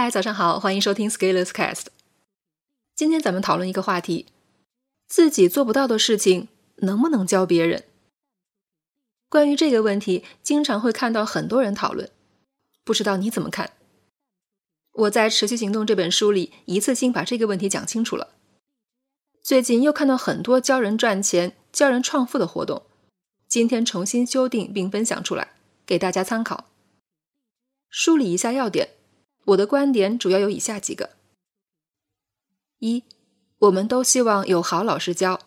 嗨，早上好，欢迎收听 Scalers Cast。今天咱们讨论一个话题：自己做不到的事情，能不能教别人？关于这个问题，经常会看到很多人讨论，不知道你怎么看？我在《持续行动》这本书里，一次性把这个问题讲清楚了。最近又看到很多教人赚钱、教人创富的活动，今天重新修订并分享出来，给大家参考。梳理一下要点。我的观点主要有以下几个：一，我们都希望有好老师教，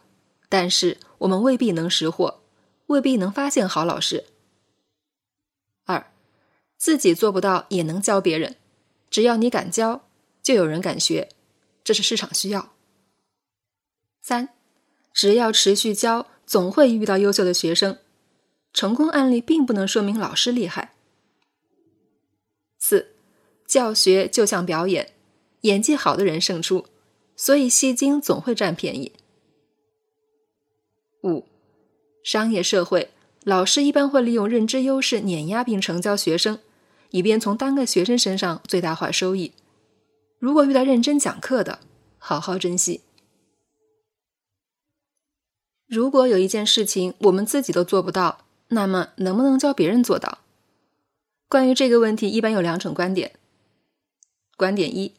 但是我们未必能识货，未必能发现好老师。二，自己做不到也能教别人，只要你敢教，就有人敢学，这是市场需要。三，只要持续教，总会遇到优秀的学生，成功案例并不能说明老师厉害。教学就像表演，演技好的人胜出，所以戏精总会占便宜。五，商业社会，老师一般会利用认知优势碾压并成交学生，以便从单个学生身上最大化收益。如果遇到认真讲课的，好好珍惜。如果有一件事情我们自己都做不到，那么能不能教别人做到？关于这个问题，一般有两种观点。观点一：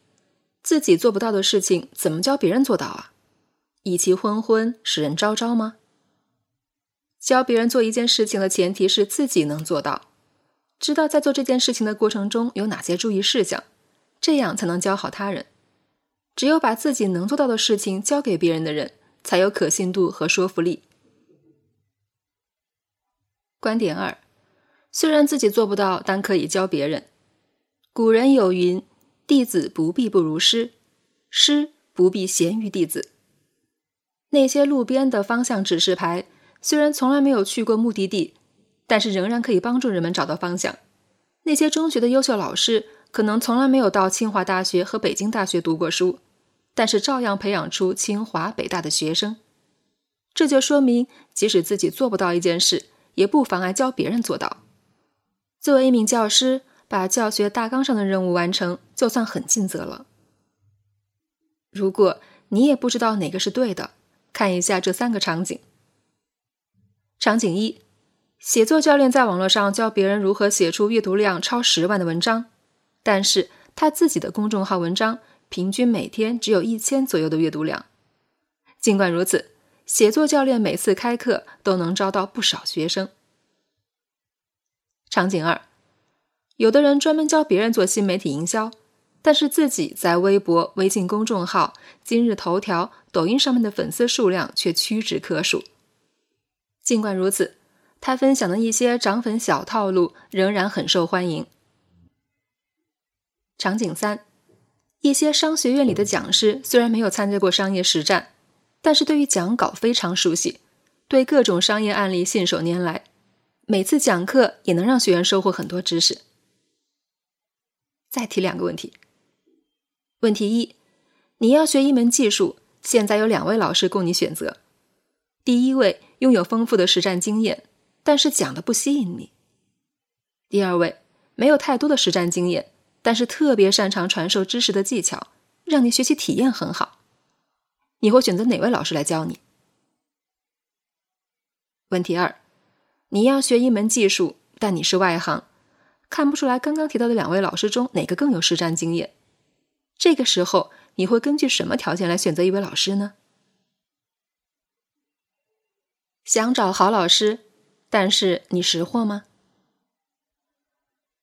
自己做不到的事情，怎么教别人做到啊？以其昏昏，使人昭昭吗？教别人做一件事情的前提是自己能做到，知道在做这件事情的过程中有哪些注意事项，这样才能教好他人。只有把自己能做到的事情教给别人的人，才有可信度和说服力。观点二：虽然自己做不到，但可以教别人。古人有云。弟子不必不如师，师不必贤于弟子。那些路边的方向指示牌，虽然从来没有去过目的地，但是仍然可以帮助人们找到方向。那些中学的优秀老师，可能从来没有到清华大学和北京大学读过书，但是照样培养出清华北大的学生。这就说明，即使自己做不到一件事，也不妨碍教别人做到。作为一名教师。把教学大纲上的任务完成，就算很尽责了。如果你也不知道哪个是对的，看一下这三个场景。场景一：写作教练在网络上教别人如何写出阅读量超十万的文章，但是他自己的公众号文章平均每天只有一千左右的阅读量。尽管如此，写作教练每次开课都能招到不少学生。场景二。有的人专门教别人做新媒体营销，但是自己在微博、微信公众号、今日头条、抖音上面的粉丝数量却屈指可数。尽管如此，他分享的一些涨粉小套路仍然很受欢迎。场景三：一些商学院里的讲师虽然没有参加过商业实战，但是对于讲稿非常熟悉，对各种商业案例信手拈来，每次讲课也能让学员收获很多知识。再提两个问题。问题一：你要学一门技术，现在有两位老师供你选择。第一位拥有丰富的实战经验，但是讲的不吸引你；第二位没有太多的实战经验，但是特别擅长传授知识的技巧，让你学习体验很好。你会选择哪位老师来教你？问题二：你要学一门技术，但你是外行。看不出来，刚刚提到的两位老师中哪个更有实战经验？这个时候你会根据什么条件来选择一位老师呢？想找好老师，但是你识货吗？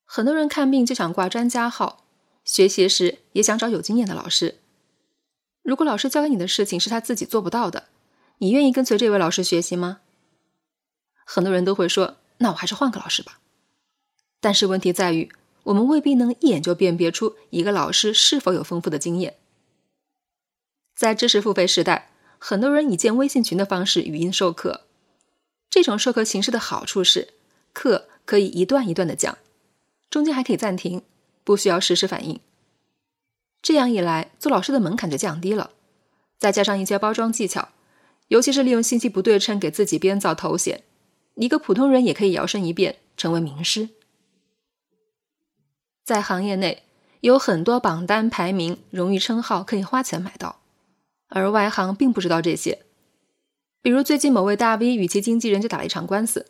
很多人看病就想挂专家号，学习时也想找有经验的老师。如果老师教给你的事情是他自己做不到的，你愿意跟随这位老师学习吗？很多人都会说：“那我还是换个老师吧。”但是问题在于，我们未必能一眼就辨别出一个老师是否有丰富的经验。在知识付费时代，很多人以建微信群的方式语音授课。这种授课形式的好处是，课可以一段一段的讲，中间还可以暂停，不需要实时反应。这样一来，做老师的门槛就降低了。再加上一些包装技巧，尤其是利用信息不对称给自己编造头衔，一个普通人也可以摇身一变成为名师。在行业内，有很多榜单排名、荣誉称号可以花钱买到，而外行并不知道这些。比如最近某位大 V 与其经纪人就打了一场官司，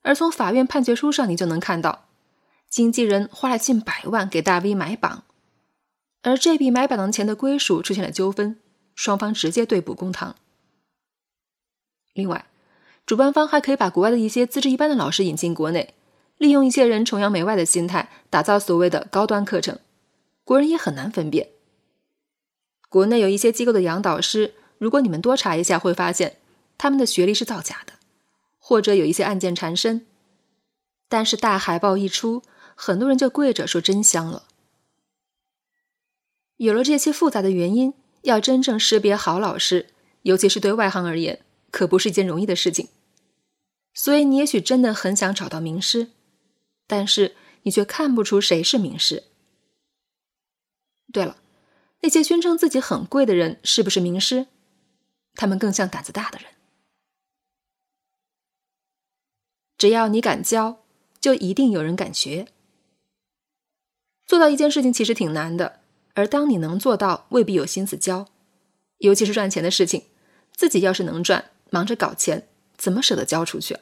而从法院判决书上你就能看到，经纪人花了近百万给大 V 买榜，而这笔买榜的钱的归属出现了纠纷，双方直接对簿公堂。另外，主办方还可以把国外的一些资质一般的老师引进国内，利用一些人崇洋媚外的心态，打造所谓的高端课程，国人也很难分辨。国内有一些机构的洋导师，如果你们多查一下，会发现他们的学历是造假的，或者有一些案件缠身。但是大海报一出，很多人就跪着说真香了。有了这些复杂的原因，要真正识别好老师，尤其是对外行而言。可不是一件容易的事情，所以你也许真的很想找到名师，但是你却看不出谁是名师。对了，那些宣称自己很贵的人是不是名师？他们更像胆子大的人。只要你敢教，就一定有人敢学。做到一件事情其实挺难的，而当你能做到，未必有心思教，尤其是赚钱的事情，自己要是能赚。忙着搞钱，怎么舍得交出去？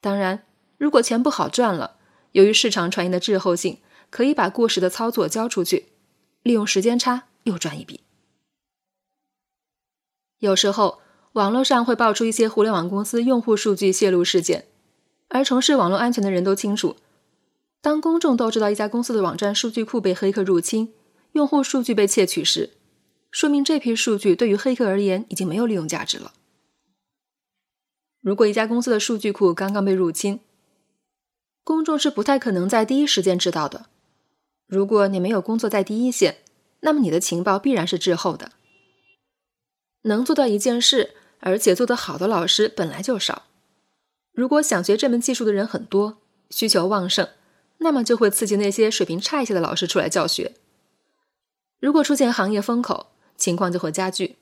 当然，如果钱不好赚了，由于市场传言的滞后性，可以把过时的操作交出去，利用时间差又赚一笔。有时候，网络上会爆出一些互联网公司用户数据泄露事件，而从事网络安全的人都清楚，当公众都知道一家公司的网站数据库被黑客入侵，用户数据被窃取时，说明这批数据对于黑客而言已经没有利用价值了。如果一家公司的数据库刚刚被入侵，公众是不太可能在第一时间知道的。如果你没有工作在第一线，那么你的情报必然是滞后的。能做到一件事，而且做得好的老师本来就少。如果想学这门技术的人很多，需求旺盛，那么就会刺激那些水平差一些的老师出来教学。如果出现行业风口，情况就会加剧。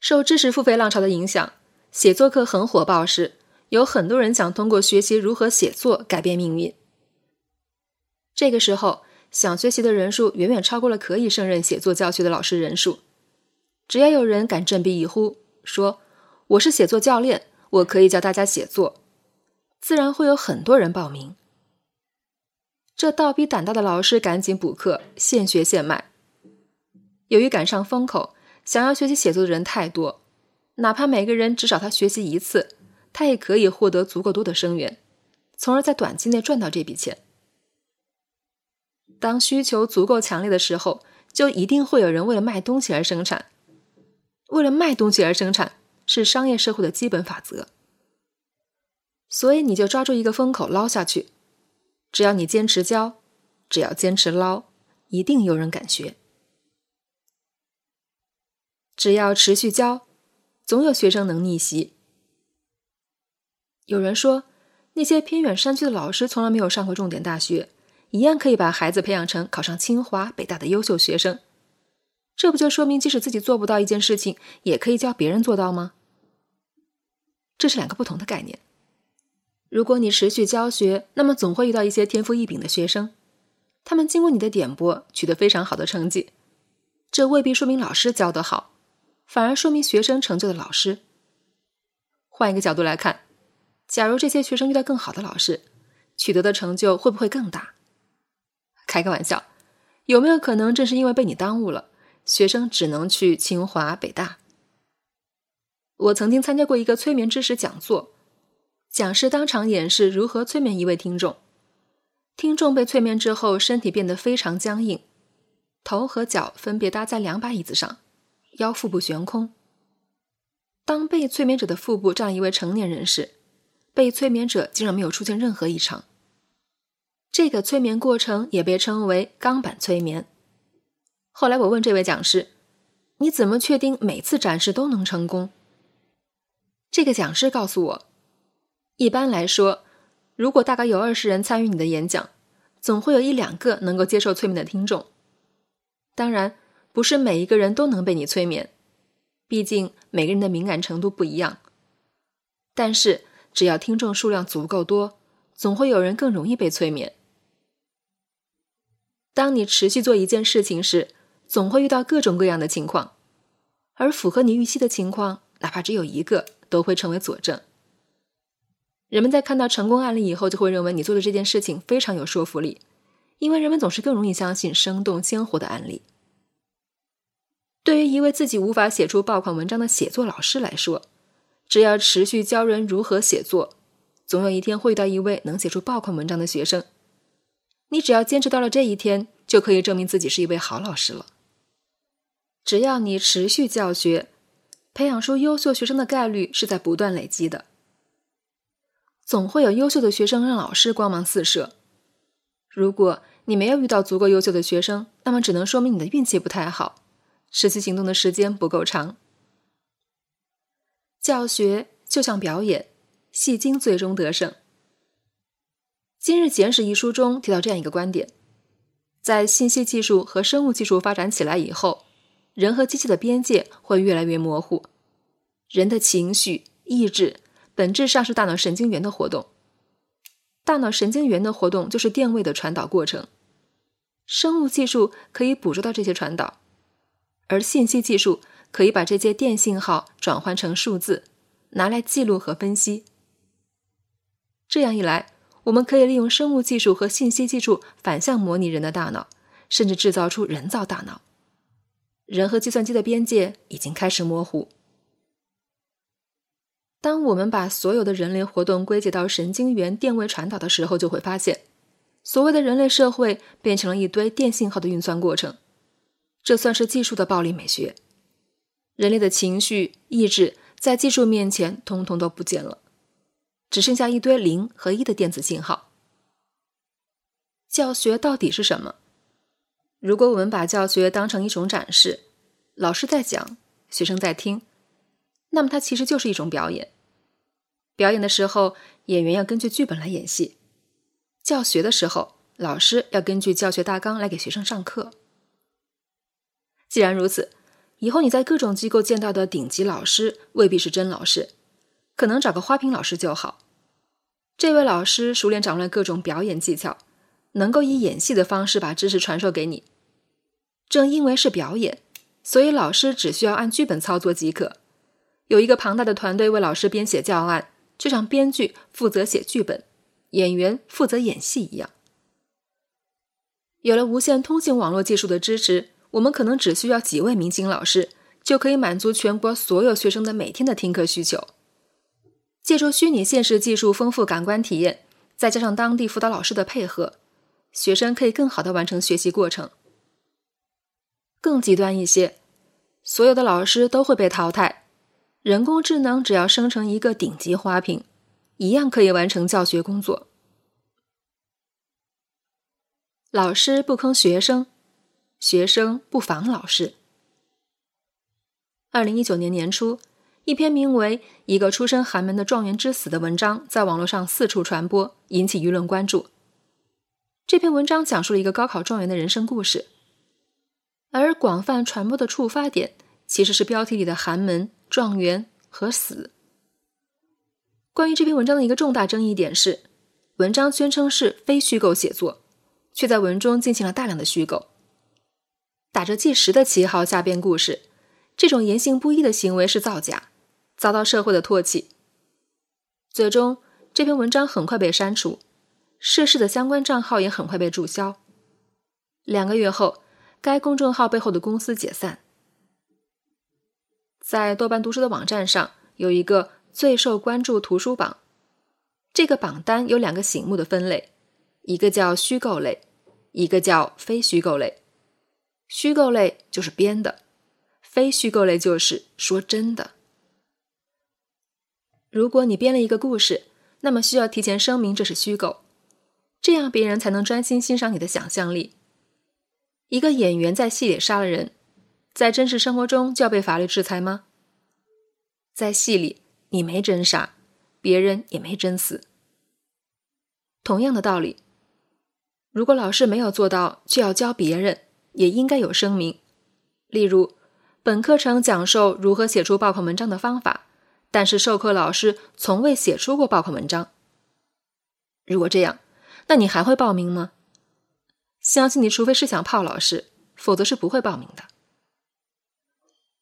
受知识付费浪潮的影响。写作课很火爆时，有很多人想通过学习如何写作改变命运。这个时候，想学习的人数远远超过了可以胜任写作教学的老师人数。只要有人敢振臂一呼，说我是写作教练，我可以教大家写作，自然会有很多人报名。这倒逼胆大的老师赶紧补课，现学现卖。由于赶上风口，想要学习写作的人太多。哪怕每个人只找他学习一次，他也可以获得足够多的生源，从而在短期内赚到这笔钱。当需求足够强烈的时候，就一定会有人为了卖东西而生产。为了卖东西而生产是商业社会的基本法则。所以你就抓住一个风口捞下去，只要你坚持教，只要坚持捞，一定有人敢学。只要持续教。总有学生能逆袭。有人说，那些偏远山区的老师从来没有上过重点大学，一样可以把孩子培养成考上清华、北大的优秀学生。这不就说明，即使自己做不到一件事情，也可以教别人做到吗？这是两个不同的概念。如果你持续教学，那么总会遇到一些天赋异禀的学生，他们经过你的点拨，取得非常好的成绩。这未必说明老师教得好。反而说明学生成就的老师。换一个角度来看，假如这些学生遇到更好的老师，取得的成就会不会更大？开个玩笑，有没有可能正是因为被你耽误了，学生只能去清华北大？我曾经参加过一个催眠知识讲座，讲师当场演示如何催眠一位听众。听众被催眠之后，身体变得非常僵硬，头和脚分别搭在两把椅子上。腰腹部悬空。当被催眠者的腹部站一位成年人时，被催眠者竟然没有出现任何异常。这个催眠过程也被称为钢板催眠。后来我问这位讲师：“你怎么确定每次展示都能成功？”这个讲师告诉我：“一般来说，如果大概有二十人参与你的演讲，总会有一两个能够接受催眠的听众。当然。”不是每一个人都能被你催眠，毕竟每个人的敏感程度不一样。但是只要听众数量足够多，总会有人更容易被催眠。当你持续做一件事情时，总会遇到各种各样的情况，而符合你预期的情况，哪怕只有一个，都会成为佐证。人们在看到成功案例以后，就会认为你做的这件事情非常有说服力，因为人们总是更容易相信生动鲜活的案例。对于一位自己无法写出爆款文章的写作老师来说，只要持续教人如何写作，总有一天会遇到一位能写出爆款文章的学生。你只要坚持到了这一天，就可以证明自己是一位好老师了。只要你持续教学，培养出优秀学生的概率是在不断累积的。总会有优秀的学生让老师光芒四射。如果你没有遇到足够优秀的学生，那么只能说明你的运气不太好，持续行动的时间不够长。教学就像表演，戏精最终得胜。今日简史一书中提到这样一个观点：在信息技术和生物技术发展起来以后，人和机器的边界会越来越模糊。人的情绪、意志本质上是大脑神经元的活动，大脑神经元的活动就是电位的传导过程。生物技术可以捕捉到这些传导，而信息技术可以把这些电信号转换成数字，拿来记录和分析。这样一来，我们可以利用生物技术和信息技术反向模拟人的大脑，甚至制造出人造大脑。人和计算机的边界已经开始模糊。当我们把所有的人类活动归结到神经元电位传导的时候，就会发现，所谓的人类社会变成了一堆电信号的运算过程。这算是技术的暴力美学。人类的情绪、意志在技术面前通通都不见了。只剩下一堆零和一的电子信号。教学到底是什么？如果我们把教学当成一种展示，老师在讲，学生在听，那么它其实就是一种表演。表演的时候，演员要根据剧本来演戏；教学的时候，老师要根据教学大纲来给学生上课。既然如此，以后你在各种机构见到的顶级老师未必是真老师，可能找个花瓶老师就好。这位老师熟练掌握了各种表演技巧，能够以演戏的方式把知识传授给你。正因为是表演，所以老师只需要按剧本操作即可。有一个庞大的团队为老师编写教案，就像编剧负责写剧本，演员负责演戏一样。有了无线通信网络技术的支持，我们可能只需要几位明星老师，就可以满足全国所有学生的每天的听课需求。借助虚拟现实技术丰富感官体验，再加上当地辅导老师的配合，学生可以更好的完成学习过程。更极端一些，所有的老师都会被淘汰，人工智能只要生成一个顶级花瓶，一样可以完成教学工作。老师不坑学生，学生不防老师。二零一九年年初。一篇名为《一个出身寒门的状元之死》的文章在网络上四处传播，引起舆论关注。这篇文章讲述了一个高考状元的人生故事，而广泛传播的触发点其实是标题里的“寒门”“状元”和“死”。关于这篇文章的一个重大争议点是，文章宣称是非虚构写作，却在文中进行了大量的虚构，打着纪实的旗号瞎编故事，这种言行不一的行为是造假。遭到社会的唾弃，最终这篇文章很快被删除，涉事的相关账号也很快被注销。两个月后，该公众号背后的公司解散。在豆瓣读书的网站上有一个最受关注图书榜，这个榜单有两个醒目的分类，一个叫虚构类，一个叫非虚构类。虚构类就是编的，非虚构类就是说真的。如果你编了一个故事，那么需要提前声明这是虚构，这样别人才能专心欣赏你的想象力。一个演员在戏里杀了人，在真实生活中就要被法律制裁吗？在戏里你没真杀，别人也没真死。同样的道理，如果老师没有做到，却要教别人，也应该有声明。例如，本课程讲授如何写出爆款文章的方法。但是授课老师从未写出过爆款文章。如果这样，那你还会报名吗？相信你，除非是想泡老师，否则是不会报名的。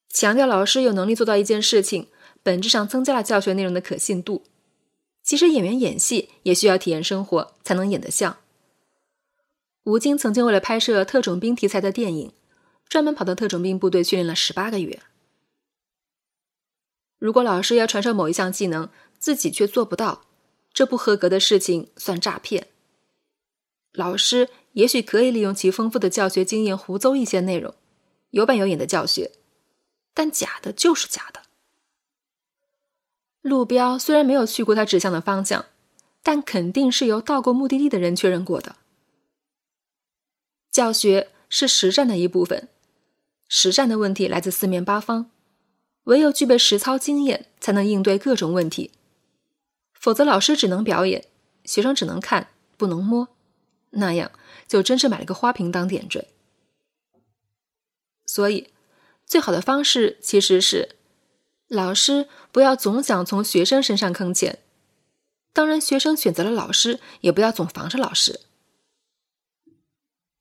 强调老师有能力做到一件事情，本质上增加了教学内容的可信度。其实演员演戏也需要体验生活，才能演得像。吴京曾经为了拍摄特种兵题材的电影，专门跑到特种兵部队训练了十八个月。如果老师要传授某一项技能，自己却做不到，这不合格的事情算诈骗。老师也许可以利用其丰富的教学经验胡诌一些内容，有板有眼的教学，但假的就是假的。路标虽然没有去过他指向的方向，但肯定是由到过目的地的人确认过的。教学是实战的一部分，实战的问题来自四面八方，唯有具备实操经验，才能应对各种问题。否则，老师只能表演，学生只能看，不能摸，那样就真是买了个花瓶当点缀。所以，最好的方式其实是，老师不要总想从学生身上坑钱，当然，学生选择了老师，也不要总防着老师。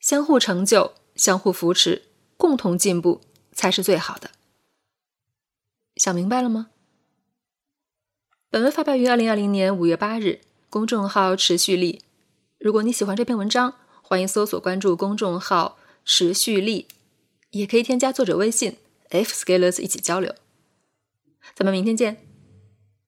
相互成就，相互扶持，共同进步才是最好的。想明白了吗？本文发表于二零二零年五月八日，公众号持续力。如果你喜欢这篇文章，欢迎搜索关注公众号持续力，也可以添加作者微信 f scalers 一起交流。咱们明天见。